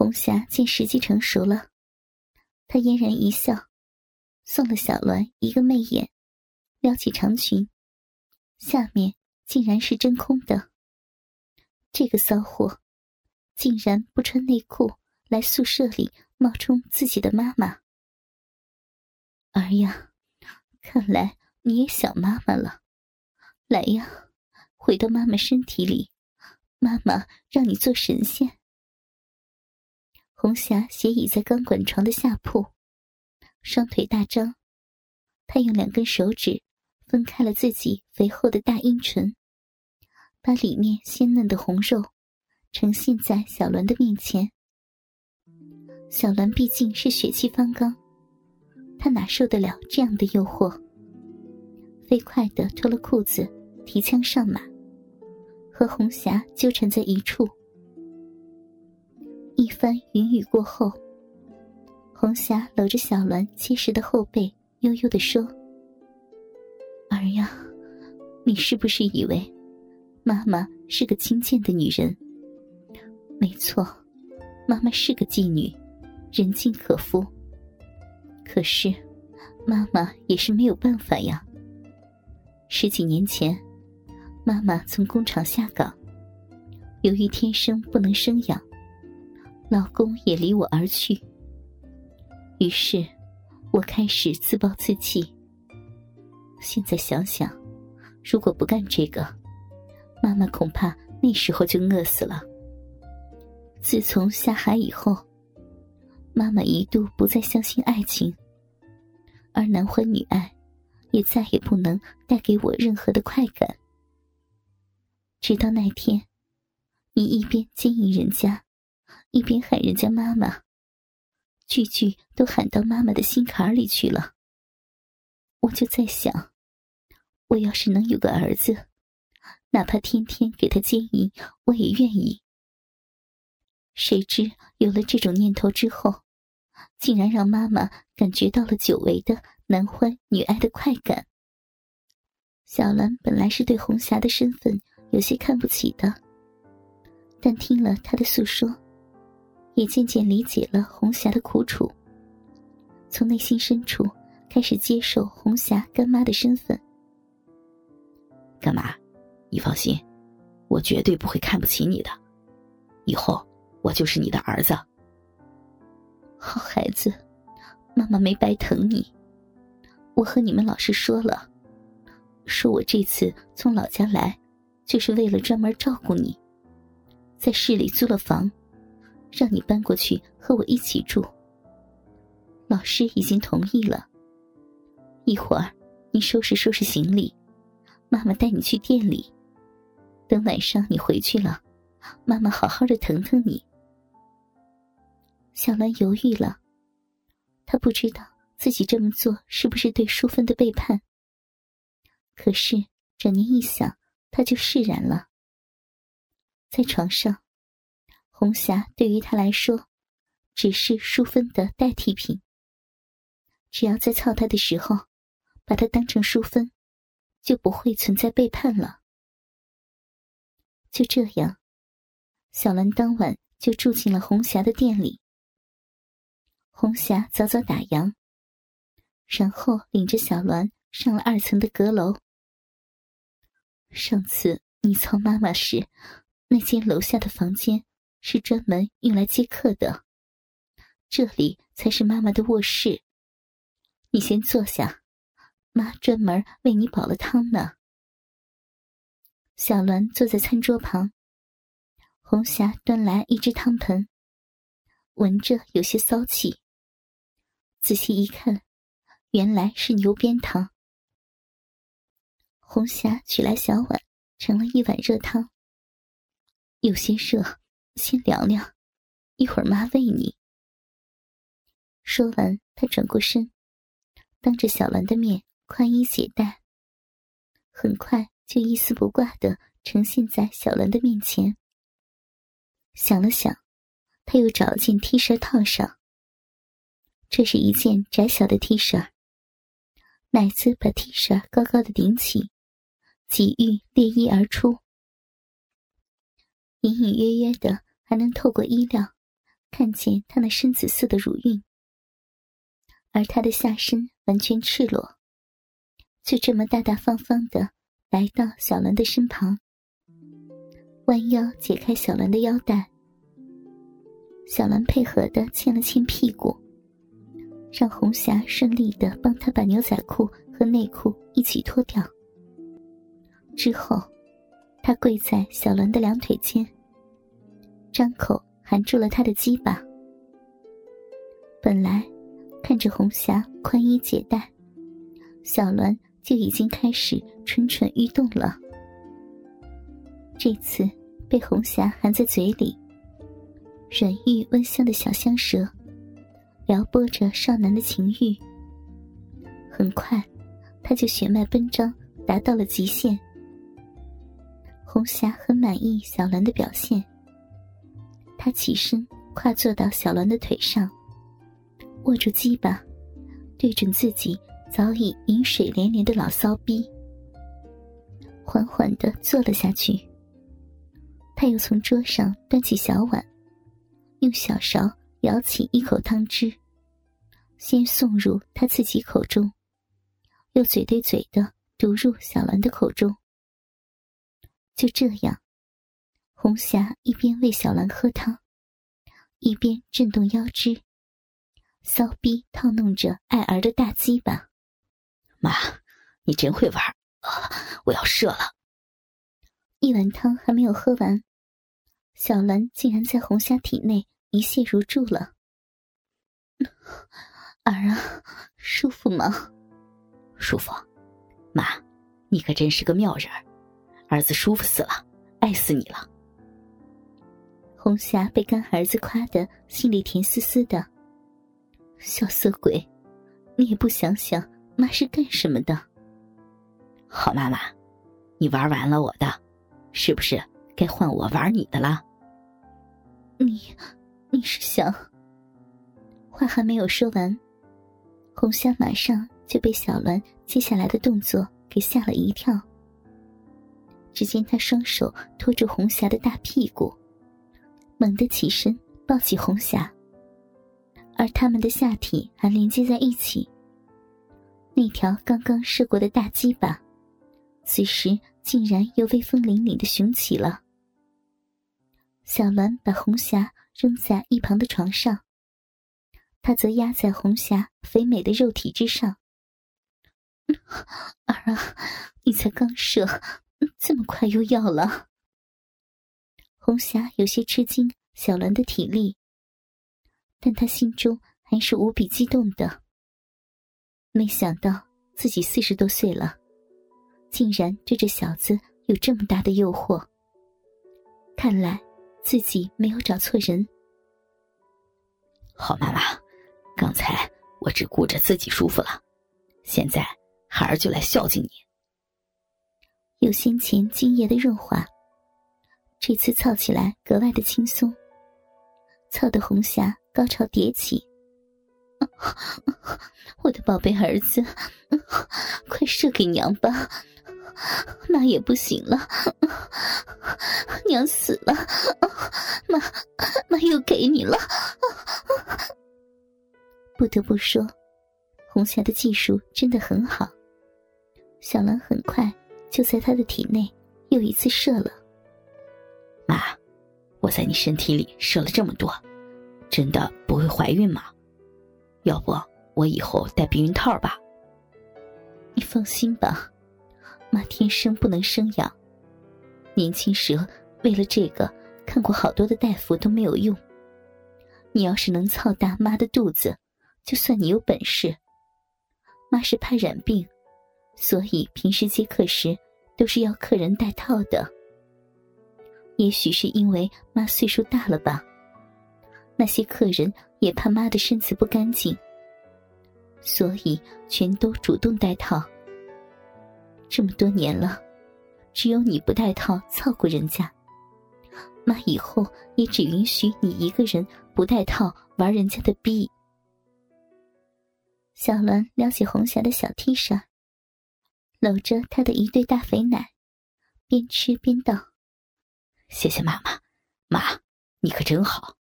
红霞见时机成熟了，她嫣然一笑，送了小鸾一个媚眼，撩起长裙，下面竟然是真空的。这个骚货，竟然不穿内裤来宿舍里冒充自己的妈妈。儿呀，看来你也想妈妈了，来呀，回到妈妈身体里，妈妈让你做神仙。红霞斜倚在钢管床的下铺，双腿大张，她用两根手指分开了自己肥厚的大阴唇，把里面鲜嫩的红肉呈现在小栾的面前。小栾毕竟是血气方刚，他哪受得了这样的诱惑？飞快的脱了裤子，提枪上马，和红霞纠缠在一处。一番云雨过后，红霞搂着小鸾结实的后背，悠悠的说：“儿呀，你是不是以为妈妈是个轻贱的女人？没错，妈妈是个妓女，人尽可夫。可是，妈妈也是没有办法呀。十几年前，妈妈从工厂下岗，由于天生不能生养。”老公也离我而去，于是，我开始自暴自弃。现在想想，如果不干这个，妈妈恐怕那时候就饿死了。自从下海以后，妈妈一度不再相信爱情，而男欢女爱，也再也不能带给我任何的快感。直到那天，你一边经营人家。一边喊人家妈妈，句句都喊到妈妈的心坎里去了。我就在想，我要是能有个儿子，哪怕天天给他奸淫，我也愿意。谁知有了这种念头之后，竟然让妈妈感觉到了久违的男欢女爱的快感。小兰本来是对红霞的身份有些看不起的，但听了她的诉说。也渐渐理解了红霞的苦楚，从内心深处开始接受红霞干妈的身份。干妈，你放心，我绝对不会看不起你的，以后我就是你的儿子。好孩子，妈妈没白疼你。我和你们老师说了，说我这次从老家来，就是为了专门照顾你，在市里租了房。让你搬过去和我一起住。老师已经同意了。一会儿，你收拾收拾行李，妈妈带你去店里。等晚上你回去了，妈妈好好的疼疼你。小兰犹豫了，她不知道自己这么做是不是对淑芬的背叛。可是转念一想，她就释然了。在床上。红霞对于他来说，只是淑芬的代替品。只要在操他的时候，把他当成淑芬，就不会存在背叛了。就这样，小兰当晚就住进了红霞的店里。红霞早早打烊，然后领着小兰上了二层的阁楼。上次你操妈妈时，那间楼下的房间。是专门用来接客的，这里才是妈妈的卧室。你先坐下，妈专门为你煲了汤呢。小鸾坐在餐桌旁，红霞端来一只汤盆，闻着有些骚气。仔细一看，原来是牛鞭汤。红霞取来小碗，盛了一碗热汤，有些热。先凉凉，一会儿妈喂你。说完，他转过身，当着小兰的面宽衣解带，很快就一丝不挂的呈现在小兰的面前。想了想，他又找了件 T 恤套上。这是一件窄小的 T 恤，奶子把 T 恤高高的顶起，几欲裂衣而出。隐隐约约的，还能透过衣料看见他那深紫色的乳晕，而他的下身完全赤裸，就这么大大方方的来到小兰的身旁，弯腰解开小兰的腰带。小兰配合的牵了牵屁股，让红霞顺利的帮她把牛仔裤和内裤一起脱掉。之后，他跪在小兰的两腿间，张口含住了她的鸡巴。本来看着红霞宽衣解带，小兰就已经开始蠢蠢欲动了。这次被红霞含在嘴里。软玉温香的小香舌，撩拨着少男的情欲。很快，他就血脉奔张，达到了极限。红霞很满意小兰的表现，她起身跨坐到小兰的腿上，握住鸡巴，对准自己早已饮水连连的老骚逼，缓缓的坐了下去。他又从桌上端起小碗。用小勺舀起一口汤汁，先送入他自己口中，又嘴对嘴的毒入小兰的口中。就这样，红霞一边喂小兰喝汤，一边震动腰肢，骚逼套弄着爱儿的大鸡巴。妈，你真会玩，我要射了。一碗汤还没有喝完。小兰竟然在红霞体内一泻如注了。儿啊，舒服吗？舒服。妈，你可真是个妙人，儿子舒服死了，爱死你了。红霞被干儿子夸的心里甜丝丝的。小色鬼，你也不想想妈是干什么的？好妈妈，你玩完了我的，是不是该换我玩你的了？你，你是想？话还没有说完，红霞马上就被小兰接下来的动作给吓了一跳。只见他双手托住红霞的大屁股，猛地起身抱起红霞，而他们的下体还连接在一起。那条刚刚射过的大鸡巴，此时竟然又威风凛凛的雄起了。小兰把红霞扔在一旁的床上，她则压在红霞肥美的肉体之上。儿啊，你才刚射，这么快又要了？红霞有些吃惊小兰的体力，但她心中还是无比激动的。没想到自己四十多岁了，竟然对这小子有这么大的诱惑。看来。自己没有找错人。好妈妈，刚才我只顾着自己舒服了，现在孩儿就来孝敬你。有先前精液的润滑，这次操起来格外的轻松，操的红霞高潮迭起。我的宝贝儿子，快射给娘吧！妈也不行了，娘死了，妈妈又给你了。不得不说，红霞的技术真的很好。小兰很快就在他的体内又一次射了。妈，我在你身体里射了这么多，真的不会怀孕吗？要不我以后戴避孕套吧？你放心吧。妈天生不能生养，年轻时为了这个看过好多的大夫都没有用。你要是能操大妈的肚子，就算你有本事。妈是怕染病，所以平时接客时都是要客人戴套的。也许是因为妈岁数大了吧，那些客人也怕妈的身子不干净，所以全都主动戴套。这么多年了，只有你不带套操过人家。妈以后也只允许你一个人不带套玩人家的逼。小栾撩起红霞的小 T 恤，搂着他的一对大肥奶，边吃边道：“谢谢妈妈，妈，你可真好。”